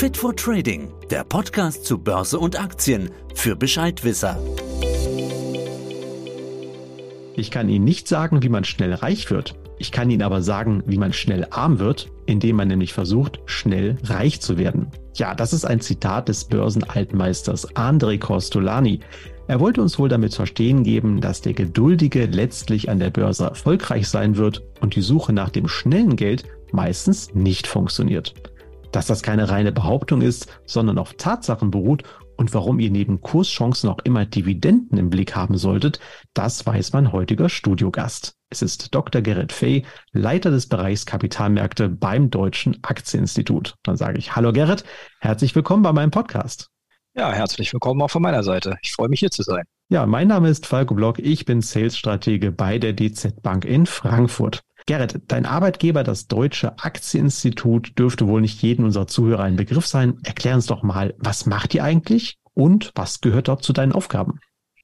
Fit for Trading, der Podcast zu Börse und Aktien für Bescheidwisser. Ich kann Ihnen nicht sagen, wie man schnell reich wird. Ich kann Ihnen aber sagen, wie man schnell arm wird, indem man nämlich versucht, schnell reich zu werden. Ja, das ist ein Zitat des Börsenaltmeisters André Costolani. Er wollte uns wohl damit verstehen geben, dass der Geduldige letztlich an der Börse erfolgreich sein wird und die Suche nach dem schnellen Geld meistens nicht funktioniert. Dass das keine reine Behauptung ist, sondern auf Tatsachen beruht und warum ihr neben Kurschancen auch immer Dividenden im Blick haben solltet, das weiß mein heutiger Studiogast. Es ist Dr. Gerrit Fay, Leiter des Bereichs Kapitalmärkte beim Deutschen Aktieninstitut. Dann sage ich Hallo Gerrit, herzlich willkommen bei meinem Podcast. Ja, herzlich willkommen auch von meiner Seite. Ich freue mich hier zu sein. Ja, mein Name ist Falco Block. Ich bin Sales-Stratege bei der DZ Bank in Frankfurt. Gerrit, dein Arbeitgeber, das Deutsche Aktieninstitut, dürfte wohl nicht jedem unserer Zuhörer ein Begriff sein. Erklär uns doch mal, was macht ihr eigentlich und was gehört dort zu deinen Aufgaben?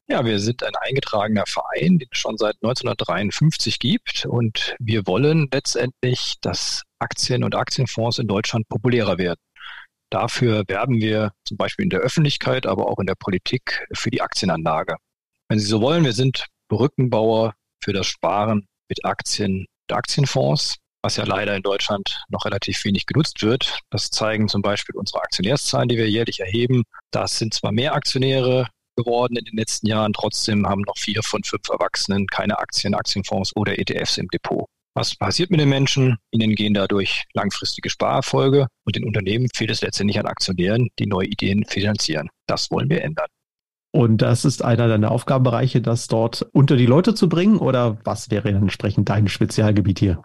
Ja, wir sind ein eingetragener Verein, den es schon seit 1953 gibt und wir wollen letztendlich, dass Aktien und Aktienfonds in Deutschland populärer werden. Dafür werben wir zum Beispiel in der Öffentlichkeit, aber auch in der Politik für die Aktienanlage. Wenn Sie so wollen, wir sind Brückenbauer für das Sparen mit Aktien Aktienfonds, was ja leider in Deutschland noch relativ wenig genutzt wird. Das zeigen zum Beispiel unsere Aktionärszahlen, die wir jährlich erheben. Das sind zwar mehr Aktionäre geworden in den letzten Jahren, trotzdem haben noch vier von fünf Erwachsenen keine Aktien, Aktienfonds oder ETFs im Depot. Was passiert mit den Menschen? Ihnen gehen dadurch langfristige Sparerfolge und den Unternehmen fehlt es letztendlich an Aktionären, die neue Ideen finanzieren. Das wollen wir ändern. Und das ist einer deiner Aufgabenbereiche, das dort unter die Leute zu bringen? Oder was wäre entsprechend dein Spezialgebiet hier?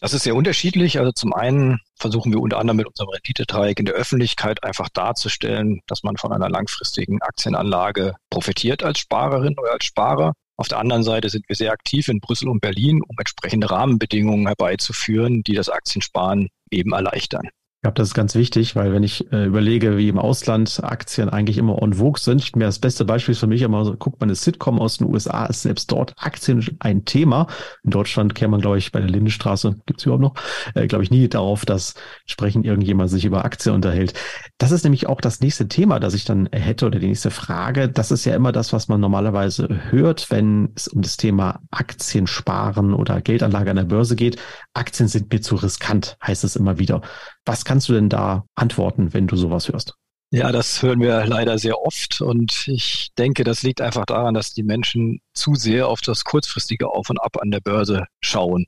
Das ist sehr unterschiedlich. Also zum einen versuchen wir unter anderem mit unserem Renditedreieck in der Öffentlichkeit einfach darzustellen, dass man von einer langfristigen Aktienanlage profitiert als Sparerin oder als Sparer. Auf der anderen Seite sind wir sehr aktiv in Brüssel und Berlin, um entsprechende Rahmenbedingungen herbeizuführen, die das Aktiensparen eben erleichtern. Ich glaube, das ist ganz wichtig, weil wenn ich äh, überlege, wie im Ausland Aktien eigentlich immer en vogue sind, mir das beste Beispiel für mich immer so, guckt man eine Sitcom aus den USA, ist selbst dort Aktien ein Thema. In Deutschland käme man, glaube ich, bei der Lindenstraße, gibt's überhaupt noch, äh, glaube ich, nie darauf, dass entsprechend irgendjemand sich über Aktien unterhält. Das ist nämlich auch das nächste Thema, das ich dann hätte oder die nächste Frage. Das ist ja immer das, was man normalerweise hört, wenn es um das Thema Aktiensparen oder Geldanlage an der Börse geht. Aktien sind mir zu riskant, heißt es immer wieder. Was kannst du denn da antworten, wenn du sowas hörst? Ja, das hören wir leider sehr oft und ich denke, das liegt einfach daran, dass die Menschen zu sehr auf das kurzfristige Auf und Ab an der Börse schauen.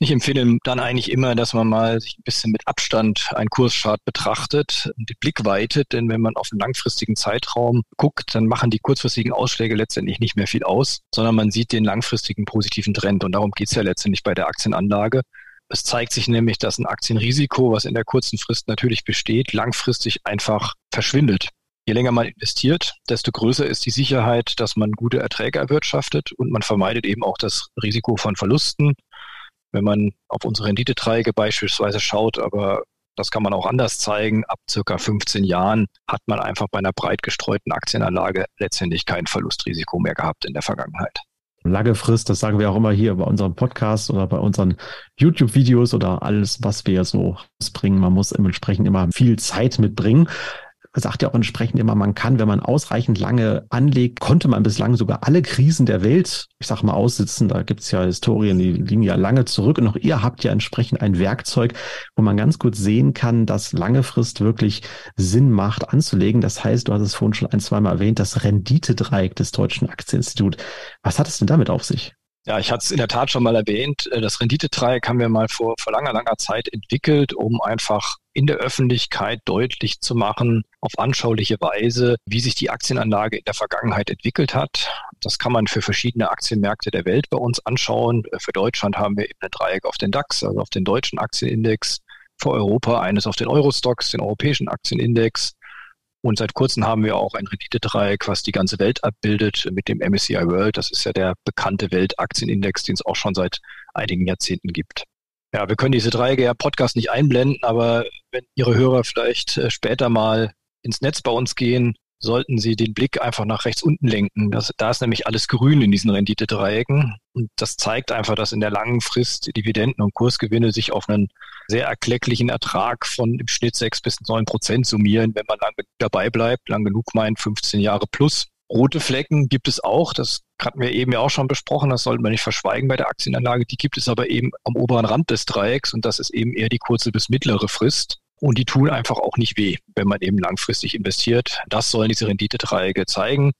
Ich empfehle dann eigentlich immer, dass man mal sich ein bisschen mit Abstand einen Kurschart betrachtet und die Blick weitet, denn wenn man auf einen langfristigen Zeitraum guckt, dann machen die kurzfristigen Ausschläge letztendlich nicht mehr viel aus, sondern man sieht den langfristigen positiven Trend und darum geht es ja letztendlich bei der Aktienanlage. Es zeigt sich nämlich, dass ein Aktienrisiko, was in der kurzen Frist natürlich besteht, langfristig einfach verschwindet. Je länger man investiert, desto größer ist die Sicherheit, dass man gute Erträge erwirtschaftet und man vermeidet eben auch das Risiko von Verlusten. Wenn man auf unsere Renditeträge beispielsweise schaut, aber das kann man auch anders zeigen, ab circa 15 Jahren hat man einfach bei einer breit gestreuten Aktienanlage letztendlich kein Verlustrisiko mehr gehabt in der Vergangenheit lange Frist, das sagen wir auch immer hier bei unserem Podcast oder bei unseren YouTube-Videos oder alles, was wir so bringen. Man muss entsprechend immer viel Zeit mitbringen sagt ja auch entsprechend immer, man kann, wenn man ausreichend lange anlegt, konnte man bislang sogar alle Krisen der Welt, ich sag mal, aussitzen. Da gibt's ja Historien, die liegen ja lange zurück und auch ihr habt ja entsprechend ein Werkzeug, wo man ganz gut sehen kann, dass lange Frist wirklich Sinn macht anzulegen. Das heißt, du hast es vorhin schon ein, zweimal erwähnt, das Renditedreieck des Deutschen Aktieninstituts. Was hat es denn damit auf sich? Ja, ich hatte es in der Tat schon mal erwähnt. Äh, das Renditedreieck haben wir mal vor, vor langer, langer Zeit entwickelt, um einfach in der Öffentlichkeit deutlich zu machen, auf anschauliche Weise, wie sich die Aktienanlage in der Vergangenheit entwickelt hat. Das kann man für verschiedene Aktienmärkte der Welt bei uns anschauen. Für Deutschland haben wir eben ein Dreieck auf den DAX, also auf den deutschen Aktienindex. Für Europa eines auf den Eurostox, den europäischen Aktienindex. Und seit kurzem haben wir auch ein Renditedreieck, was die ganze Welt abbildet mit dem MSCI World. Das ist ja der bekannte Weltaktienindex, den es auch schon seit einigen Jahrzehnten gibt. Ja, wir können diese Dreiecke ja Podcast nicht einblenden, aber wenn Ihre Hörer vielleicht äh, später mal ins Netz bei uns gehen, sollten Sie den Blick einfach nach rechts unten lenken. Das, da ist nämlich alles grün in diesen Renditedreiecken. Und das zeigt einfach, dass in der langen Frist Dividenden und Kursgewinne sich auf einen sehr erklecklichen Ertrag von im Schnitt sechs bis neun Prozent summieren, wenn man lange dabei bleibt, lang genug meint, 15 Jahre plus. Rote Flecken gibt es auch, das hatten wir eben ja auch schon besprochen, das sollte man nicht verschweigen bei der Aktienanlage. Die gibt es aber eben am oberen Rand des Dreiecks und das ist eben eher die kurze bis mittlere Frist. Und die tun einfach auch nicht weh, wenn man eben langfristig investiert. Das sollen diese Renditedreiecke zeigen.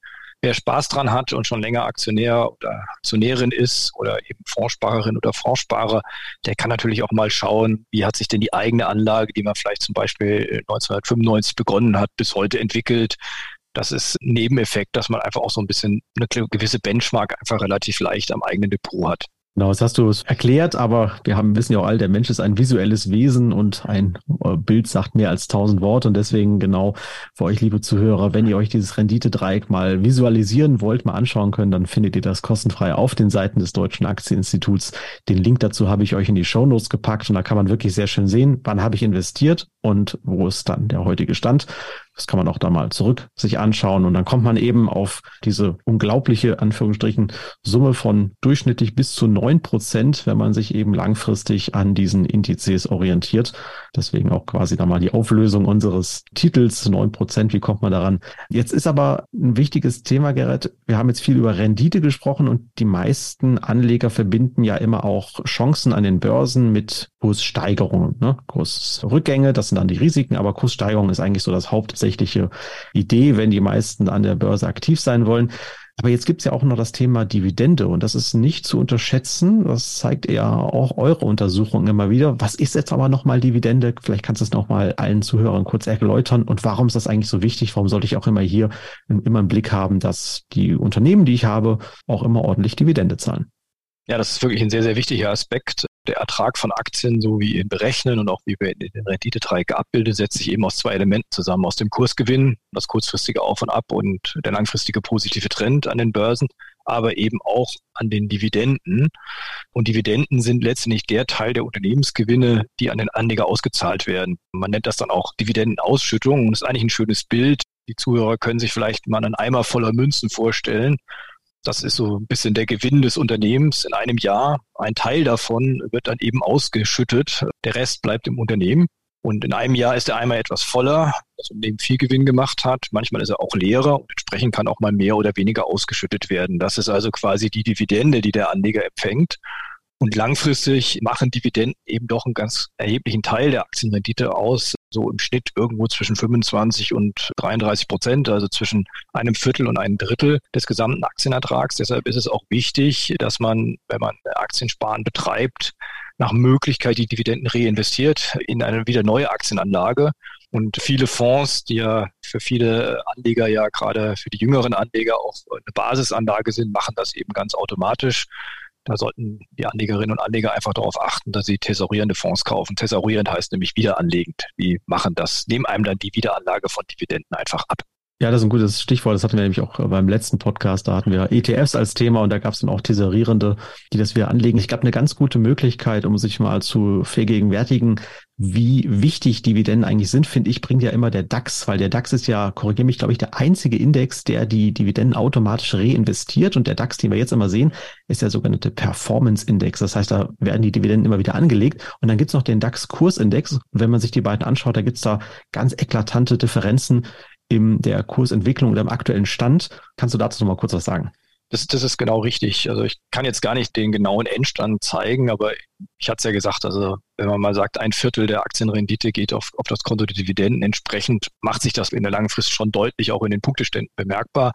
Wer Spaß dran hat und schon länger Aktionär oder Aktionärin ist oder eben Fondssparerin oder Fondssparer, der kann natürlich auch mal schauen, wie hat sich denn die eigene Anlage, die man vielleicht zum Beispiel 1995 begonnen hat, bis heute entwickelt. Das ist ein Nebeneffekt, dass man einfach auch so ein bisschen eine gewisse Benchmark einfach relativ leicht am eigenen Depot hat. Genau, das hast du erklärt, aber wir haben, wissen ja auch alle, der Mensch ist ein visuelles Wesen und ein äh, Bild sagt mehr als tausend Worte und deswegen genau für euch, liebe Zuhörer, wenn ihr euch dieses Renditedreieck mal visualisieren wollt, mal anschauen könnt, dann findet ihr das kostenfrei auf den Seiten des Deutschen Aktieninstituts. Den Link dazu habe ich euch in die Shownotes gepackt und da kann man wirklich sehr schön sehen, wann habe ich investiert und wo ist dann der heutige Stand. Das kann man auch da mal zurück sich anschauen und dann kommt man eben auf diese unglaubliche, Anführungsstrichen, Summe von durchschnittlich bis zu neun Prozent, wenn man sich eben langfristig an diesen Indizes orientiert. Deswegen auch quasi da mal die Auflösung unseres Titels, neun Prozent, wie kommt man daran? Jetzt ist aber ein wichtiges Thema, Gerrit. Wir haben jetzt viel über Rendite gesprochen und die meisten Anleger verbinden ja immer auch Chancen an den Börsen mit Kurssteigerungen, ne? Kursrückgänge, das sind dann die Risiken, aber Kurssteigerung ist eigentlich so das Haupt hauptsächliche Idee, wenn die meisten an der Börse aktiv sein wollen. Aber jetzt gibt es ja auch noch das Thema Dividende und das ist nicht zu unterschätzen. Das zeigt ja auch eure Untersuchung immer wieder. Was ist jetzt aber nochmal Dividende? Vielleicht kannst du es nochmal allen Zuhörern kurz erläutern. Und warum ist das eigentlich so wichtig? Warum sollte ich auch immer hier immer im Blick haben, dass die Unternehmen, die ich habe, auch immer ordentlich Dividende zahlen? Ja, das ist wirklich ein sehr, sehr wichtiger Aspekt. Der Ertrag von Aktien, so wie ihn berechnen und auch wie wir in den Renditedreieck abbilden, setzt sich eben aus zwei Elementen zusammen. Aus dem Kursgewinn, das kurzfristige Auf und Ab und der langfristige positive Trend an den Börsen, aber eben auch an den Dividenden. Und Dividenden sind letztendlich der Teil der Unternehmensgewinne, die an den Anleger ausgezahlt werden. Man nennt das dann auch Dividendenausschüttung und das ist eigentlich ein schönes Bild. Die Zuhörer können sich vielleicht mal einen Eimer voller Münzen vorstellen das ist so ein bisschen der Gewinn des Unternehmens in einem Jahr. Ein Teil davon wird dann eben ausgeschüttet. Der Rest bleibt im Unternehmen. Und in einem Jahr ist der Eimer etwas voller, das Unternehmen viel Gewinn gemacht hat. Manchmal ist er auch leerer und entsprechend kann auch mal mehr oder weniger ausgeschüttet werden. Das ist also quasi die Dividende, die der Anleger empfängt. Und langfristig machen Dividenden eben doch einen ganz erheblichen Teil der Aktienrendite aus so im Schnitt irgendwo zwischen 25 und 33 Prozent, also zwischen einem Viertel und einem Drittel des gesamten Aktienertrags. Deshalb ist es auch wichtig, dass man, wenn man Aktiensparen betreibt, nach Möglichkeit die Dividenden reinvestiert in eine wieder neue Aktienanlage. Und viele Fonds, die ja für viele Anleger ja gerade für die jüngeren Anleger auch eine Basisanlage sind, machen das eben ganz automatisch. Da sollten die Anlegerinnen und Anleger einfach darauf achten, dass sie tesorierende Fonds kaufen. Tesorierend heißt nämlich wiederanlegend. Die machen das, nehmen einem dann die Wiederanlage von Dividenden einfach ab. Ja, das ist ein gutes Stichwort. Das hatten wir nämlich auch beim letzten Podcast. Da hatten wir ETFs als Thema und da gab es dann auch Tesorierende, die das wieder anlegen. Ich glaube, eine ganz gute Möglichkeit, um sich mal zu vergegenwärtigen, wie wichtig Dividenden eigentlich sind, finde ich, bringt ja immer der DAX, weil der DAX ist ja, korrigiere mich, glaube ich, der einzige Index, der die Dividenden automatisch reinvestiert. Und der DAX, den wir jetzt immer sehen, ist der sogenannte Performance-Index. Das heißt, da werden die Dividenden immer wieder angelegt. Und dann gibt's noch den DAX-Kursindex. Und wenn man sich die beiden anschaut, da gibt's da ganz eklatante Differenzen in der Kursentwicklung oder im aktuellen Stand. Kannst du dazu noch mal kurz was sagen? Das, das ist genau richtig. Also ich kann jetzt gar nicht den genauen Endstand zeigen, aber ich hatte es ja gesagt, also wenn man mal sagt, ein Viertel der Aktienrendite geht auf, auf das Konto der Dividenden, entsprechend macht sich das in der langen Frist schon deutlich auch in den Punkteständen bemerkbar.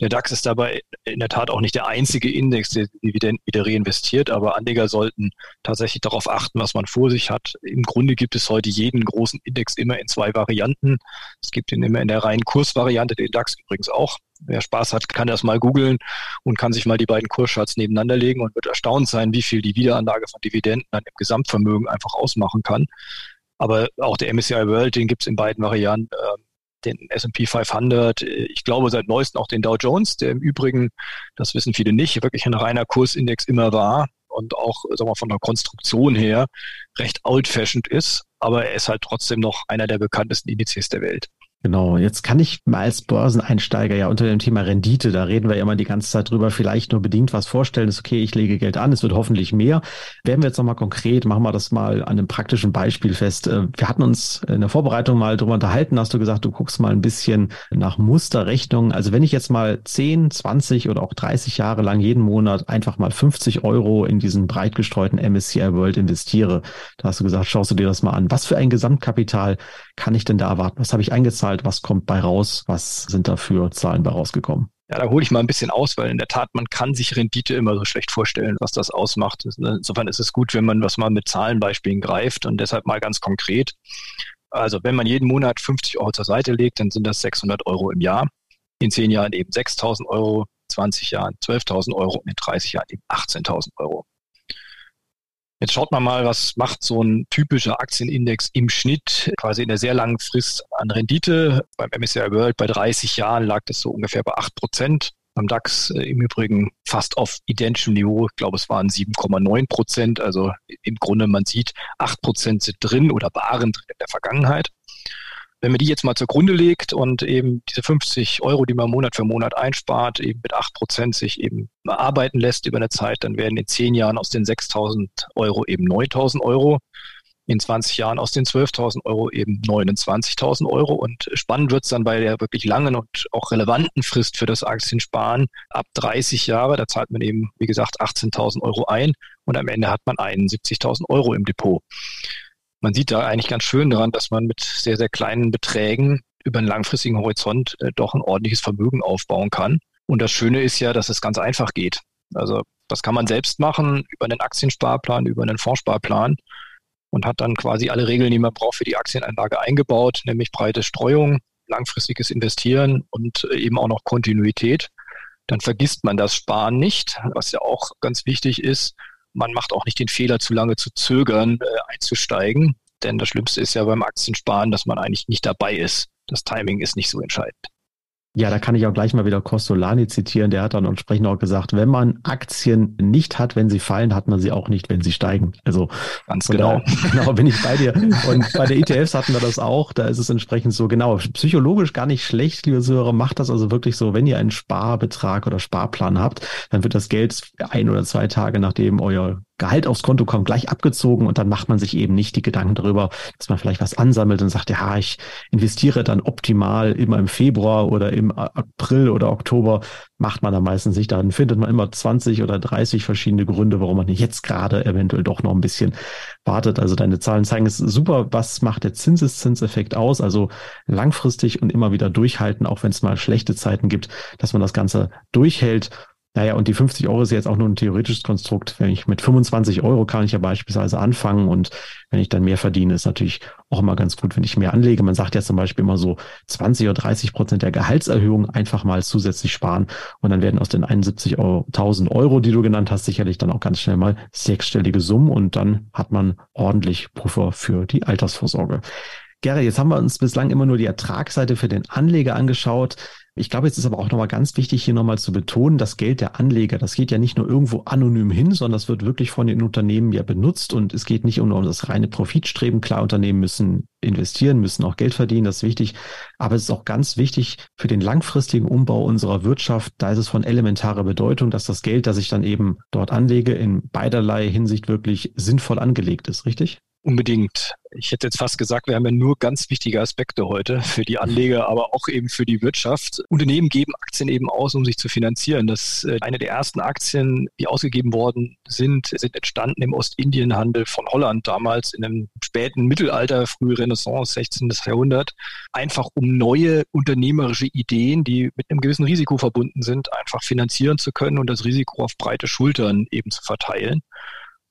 Der DAX ist dabei in der Tat auch nicht der einzige Index, der Dividenden wieder reinvestiert, aber Anleger sollten tatsächlich darauf achten, was man vor sich hat. Im Grunde gibt es heute jeden großen Index immer in zwei Varianten. Es gibt ihn immer in der reinen Kursvariante, den DAX übrigens auch. Wer Spaß hat, kann das mal googeln und kann sich mal die beiden Kurscharts nebeneinander legen und wird erstaunt sein, wie viel die Wiederanlage von Dividenden dann im Gesamtvermögen einfach ausmachen kann. Aber auch der MSCI World, den gibt es in beiden Varianten. Ähm, den S&P 500, ich glaube seit neuestem auch den Dow Jones, der im Übrigen, das wissen viele nicht, wirklich ein reiner Kursindex immer war und auch sagen wir, von der Konstruktion her recht old-fashioned ist, aber er ist halt trotzdem noch einer der bekanntesten Indizes der Welt. Genau, jetzt kann ich mal als Börseneinsteiger ja unter dem Thema Rendite, da reden wir ja immer die ganze Zeit drüber, vielleicht nur bedingt was vorstellen, ist okay, ich lege Geld an, es wird hoffentlich mehr. Werden wir jetzt nochmal konkret, machen wir das mal an einem praktischen Beispiel fest. Äh, wir hatten uns in der Vorbereitung mal drüber unterhalten, hast du gesagt, du guckst mal ein bisschen nach Musterrechnungen. Also wenn ich jetzt mal 10, 20 oder auch 30 Jahre lang jeden Monat einfach mal 50 Euro in diesen breit gestreuten MSCI World investiere, da hast du gesagt, schaust du dir das mal an. Was für ein Gesamtkapital kann ich denn da erwarten? Was habe ich eingezahlt? Was kommt bei raus? Was sind da für Zahlen bei rausgekommen? Ja, da hole ich mal ein bisschen aus, weil in der Tat, man kann sich Rendite immer so schlecht vorstellen, was das ausmacht. Insofern ist es gut, wenn man was mal mit Zahlenbeispielen greift und deshalb mal ganz konkret. Also wenn man jeden Monat 50 Euro zur Seite legt, dann sind das 600 Euro im Jahr. In zehn Jahren eben 6.000 Euro, 20 Jahren 12.000 Euro und in 30 Jahren eben 18.000 Euro. Jetzt schaut man mal, was macht so ein typischer Aktienindex im Schnitt quasi in der sehr langen Frist an Rendite. Beim MSCI World bei 30 Jahren lag das so ungefähr bei 8 Prozent. Beim DAX äh, im Übrigen fast auf identischem Niveau. Ich glaube, es waren 7,9 Prozent. Also im Grunde, man sieht, 8 Prozent sind drin oder waren drin in der Vergangenheit. Wenn man die jetzt mal zugrunde legt und eben diese 50 Euro, die man Monat für Monat einspart, eben mit 8 Prozent sich eben arbeiten lässt über eine Zeit, dann werden in 10 Jahren aus den 6.000 Euro eben 9.000 Euro. In 20 Jahren aus den 12.000 Euro eben 29.000 Euro. Und spannend wird es dann bei der wirklich langen und auch relevanten Frist für das Aktiensparen ab 30 Jahre. Da zahlt man eben, wie gesagt, 18.000 Euro ein und am Ende hat man 71.000 Euro im Depot man sieht da eigentlich ganz schön daran, dass man mit sehr, sehr kleinen Beträgen über einen langfristigen Horizont äh, doch ein ordentliches Vermögen aufbauen kann. Und das Schöne ist ja, dass es ganz einfach geht. Also das kann man selbst machen über einen Aktiensparplan, über einen Fondssparplan und hat dann quasi alle Regeln, die man braucht für die Aktienanlage eingebaut, nämlich breite Streuung, langfristiges Investieren und äh, eben auch noch Kontinuität. Dann vergisst man das Sparen nicht, was ja auch ganz wichtig ist man macht auch nicht den Fehler, zu lange zu zögern, äh, einzusteigen. Denn das Schlimmste ist ja beim Aktiensparen, dass man eigentlich nicht dabei ist. Das Timing ist nicht so entscheidend. Ja, da kann ich auch gleich mal wieder Costolani zitieren. Der hat dann entsprechend auch gesagt, wenn man Aktien nicht hat, wenn sie fallen, hat man sie auch nicht, wenn sie steigen. Also ganz genau. Da, genau bin ich bei dir. Und bei der ETFs hatten wir das auch. Da ist es entsprechend so genau. Psychologisch gar nicht schlecht, liebe Zuhörer. Macht das also wirklich so, wenn ihr einen Sparbetrag oder Sparplan habt, dann wird das Geld ein oder zwei Tage nachdem euer Gehalt aufs Konto kommt, gleich abgezogen und dann macht man sich eben nicht die Gedanken darüber, dass man vielleicht was ansammelt und sagt, ja, ich investiere dann optimal immer im Februar oder im April oder Oktober, macht man dann meistens nicht. Dann findet man immer 20 oder 30 verschiedene Gründe, warum man jetzt gerade eventuell doch noch ein bisschen wartet. Also deine Zahlen zeigen es super, was macht der Zinseszinseffekt aus? Also langfristig und immer wieder durchhalten, auch wenn es mal schlechte Zeiten gibt, dass man das Ganze durchhält naja, und die 50 Euro ist jetzt auch nur ein theoretisches Konstrukt. Wenn ich mit 25 Euro kann ich ja beispielsweise anfangen und wenn ich dann mehr verdiene, ist natürlich auch immer ganz gut, wenn ich mehr anlege. Man sagt ja zum Beispiel immer so 20 oder 30 Prozent der Gehaltserhöhung einfach mal zusätzlich sparen und dann werden aus den 71.000 Euro, die du genannt hast, sicherlich dann auch ganz schnell mal sechsstellige Summen und dann hat man ordentlich Puffer für die Altersvorsorge. Gerry, jetzt haben wir uns bislang immer nur die Ertragsseite für den Anleger angeschaut. Ich glaube, jetzt ist aber auch nochmal ganz wichtig, hier nochmal zu betonen, das Geld der Anleger, das geht ja nicht nur irgendwo anonym hin, sondern das wird wirklich von den Unternehmen ja benutzt und es geht nicht nur um das reine Profitstreben. Klar, Unternehmen müssen investieren, müssen auch Geld verdienen, das ist wichtig. Aber es ist auch ganz wichtig für den langfristigen Umbau unserer Wirtschaft. Da ist es von elementarer Bedeutung, dass das Geld, das ich dann eben dort anlege, in beiderlei Hinsicht wirklich sinnvoll angelegt ist, richtig? Unbedingt. Ich hätte jetzt fast gesagt, wir haben ja nur ganz wichtige Aspekte heute für die Anleger, aber auch eben für die Wirtschaft. Unternehmen geben Aktien eben aus, um sich zu finanzieren. Das äh, eine der ersten Aktien, die ausgegeben worden sind, sind entstanden im Ostindienhandel von Holland damals in einem späten Mittelalter, frühe Renaissance, 16. Jahrhundert, einfach um neue unternehmerische Ideen, die mit einem gewissen Risiko verbunden sind, einfach finanzieren zu können und das Risiko auf breite Schultern eben zu verteilen.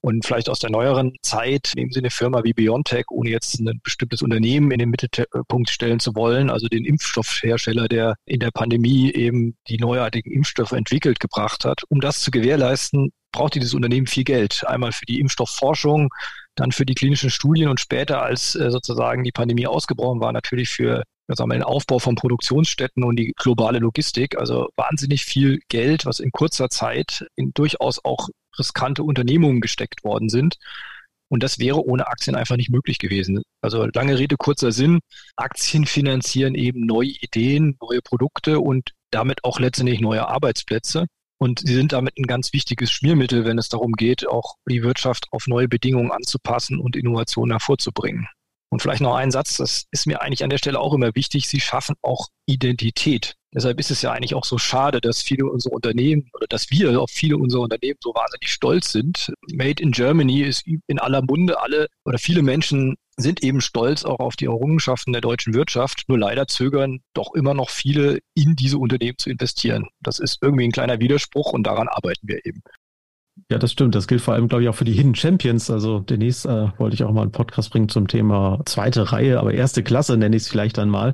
Und vielleicht aus der neueren Zeit nehmen Sie eine Firma wie BioNTech, ohne jetzt ein bestimmtes Unternehmen in den Mittelpunkt stellen zu wollen, also den Impfstoffhersteller, der in der Pandemie eben die neuartigen Impfstoffe entwickelt gebracht hat. Um das zu gewährleisten, braucht dieses Unternehmen viel Geld. Einmal für die Impfstoffforschung, dann für die klinischen Studien und später, als äh, sozusagen die Pandemie ausgebrochen war, natürlich für den Aufbau von Produktionsstätten und die globale Logistik. Also wahnsinnig viel Geld, was in kurzer Zeit in durchaus auch riskante Unternehmungen gesteckt worden sind. Und das wäre ohne Aktien einfach nicht möglich gewesen. Also lange Rede, kurzer Sinn. Aktien finanzieren eben neue Ideen, neue Produkte und damit auch letztendlich neue Arbeitsplätze. Und sie sind damit ein ganz wichtiges Schmiermittel, wenn es darum geht, auch die Wirtschaft auf neue Bedingungen anzupassen und Innovationen hervorzubringen. Und vielleicht noch ein Satz, das ist mir eigentlich an der Stelle auch immer wichtig, sie schaffen auch Identität. Deshalb ist es ja eigentlich auch so schade, dass viele unserer Unternehmen oder dass wir auf viele unserer Unternehmen so wahnsinnig stolz sind. Made in Germany ist in aller Munde. Alle oder viele Menschen sind eben stolz auch auf die Errungenschaften der deutschen Wirtschaft. Nur leider zögern doch immer noch viele, in diese Unternehmen zu investieren. Das ist irgendwie ein kleiner Widerspruch und daran arbeiten wir eben. Ja, das stimmt. Das gilt vor allem, glaube ich, auch für die Hidden Champions. Also demnächst äh, wollte ich auch mal einen Podcast bringen zum Thema zweite Reihe, aber erste Klasse nenne ich es vielleicht dann mal.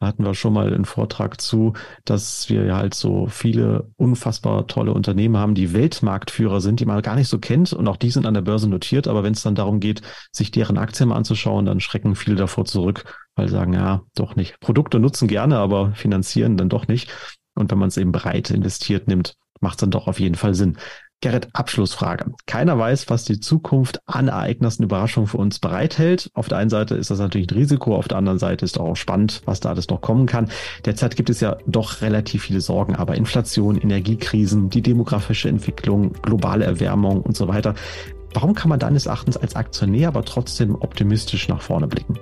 Da hatten wir schon mal einen Vortrag zu, dass wir halt so viele unfassbar tolle Unternehmen haben, die Weltmarktführer sind, die man gar nicht so kennt und auch die sind an der Börse notiert. Aber wenn es dann darum geht, sich deren Aktien mal anzuschauen, dann schrecken viele davor zurück, weil sagen, ja, doch nicht. Produkte nutzen gerne, aber finanzieren dann doch nicht. Und wenn man es eben breit investiert nimmt, macht es dann doch auf jeden Fall Sinn. Gerrit, Abschlussfrage. Keiner weiß, was die Zukunft an Ereignissen, Überraschungen für uns bereithält. Auf der einen Seite ist das natürlich ein Risiko, auf der anderen Seite ist auch spannend, was da alles noch kommen kann. Derzeit gibt es ja doch relativ viele Sorgen, aber Inflation, Energiekrisen, die demografische Entwicklung, globale Erwärmung und so weiter. Warum kann man deines Erachtens als Aktionär aber trotzdem optimistisch nach vorne blicken?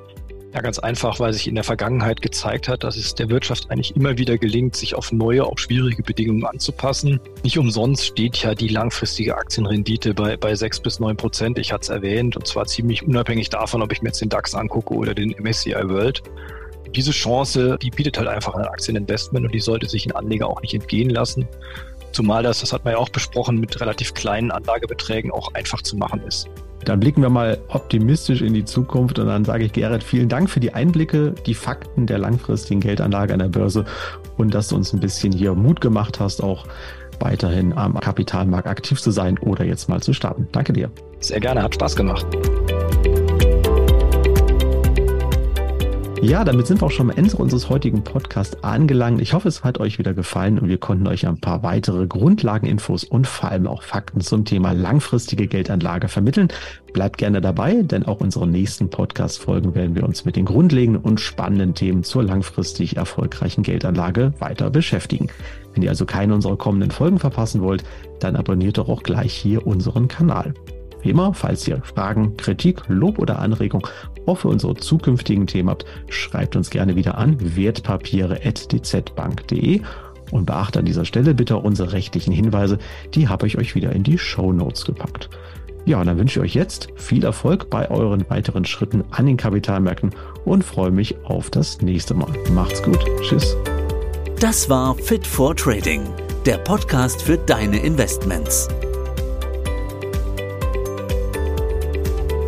Ja, ganz einfach, weil sich in der Vergangenheit gezeigt hat, dass es der Wirtschaft eigentlich immer wieder gelingt, sich auf neue, auch schwierige Bedingungen anzupassen. Nicht umsonst steht ja die langfristige Aktienrendite bei, bei 6 bis 9 Prozent. Ich hatte es erwähnt, und zwar ziemlich unabhängig davon, ob ich mir jetzt den DAX angucke oder den MSCI World. Diese Chance, die bietet halt einfach ein Aktieninvestment und die sollte sich ein Anleger auch nicht entgehen lassen. Zumal das, das hat man ja auch besprochen, mit relativ kleinen Anlagebeträgen auch einfach zu machen ist. Dann blicken wir mal optimistisch in die Zukunft und dann sage ich Gerrit, vielen Dank für die Einblicke, die Fakten der langfristigen Geldanlage an der Börse und dass du uns ein bisschen hier Mut gemacht hast, auch weiterhin am Kapitalmarkt aktiv zu sein oder jetzt mal zu starten. Danke dir. Sehr gerne, hat Spaß gemacht. Ja, damit sind wir auch schon am Ende unseres heutigen Podcasts angelangt. Ich hoffe, es hat euch wieder gefallen und wir konnten euch ein paar weitere Grundlageninfos und vor allem auch Fakten zum Thema langfristige Geldanlage vermitteln. Bleibt gerne dabei, denn auch unsere nächsten Podcast-Folgen werden wir uns mit den grundlegenden und spannenden Themen zur langfristig erfolgreichen Geldanlage weiter beschäftigen. Wenn ihr also keine unserer kommenden Folgen verpassen wollt, dann abonniert doch auch gleich hier unseren Kanal. Wie immer, falls ihr Fragen, Kritik, Lob oder Anregung auch für unsere zukünftigen Themen habt, schreibt uns gerne wieder an wertpapiere.dzbank.de und beachtet an dieser Stelle bitte unsere rechtlichen Hinweise, die habe ich euch wieder in die Show Notes gepackt. Ja, und dann wünsche ich euch jetzt viel Erfolg bei euren weiteren Schritten an den Kapitalmärkten und freue mich auf das nächste Mal. Macht's gut. Tschüss. Das war Fit for Trading, der Podcast für deine Investments.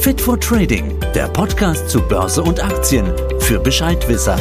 Fit for Trading, der Podcast zu Börse und Aktien für Bescheidwisser.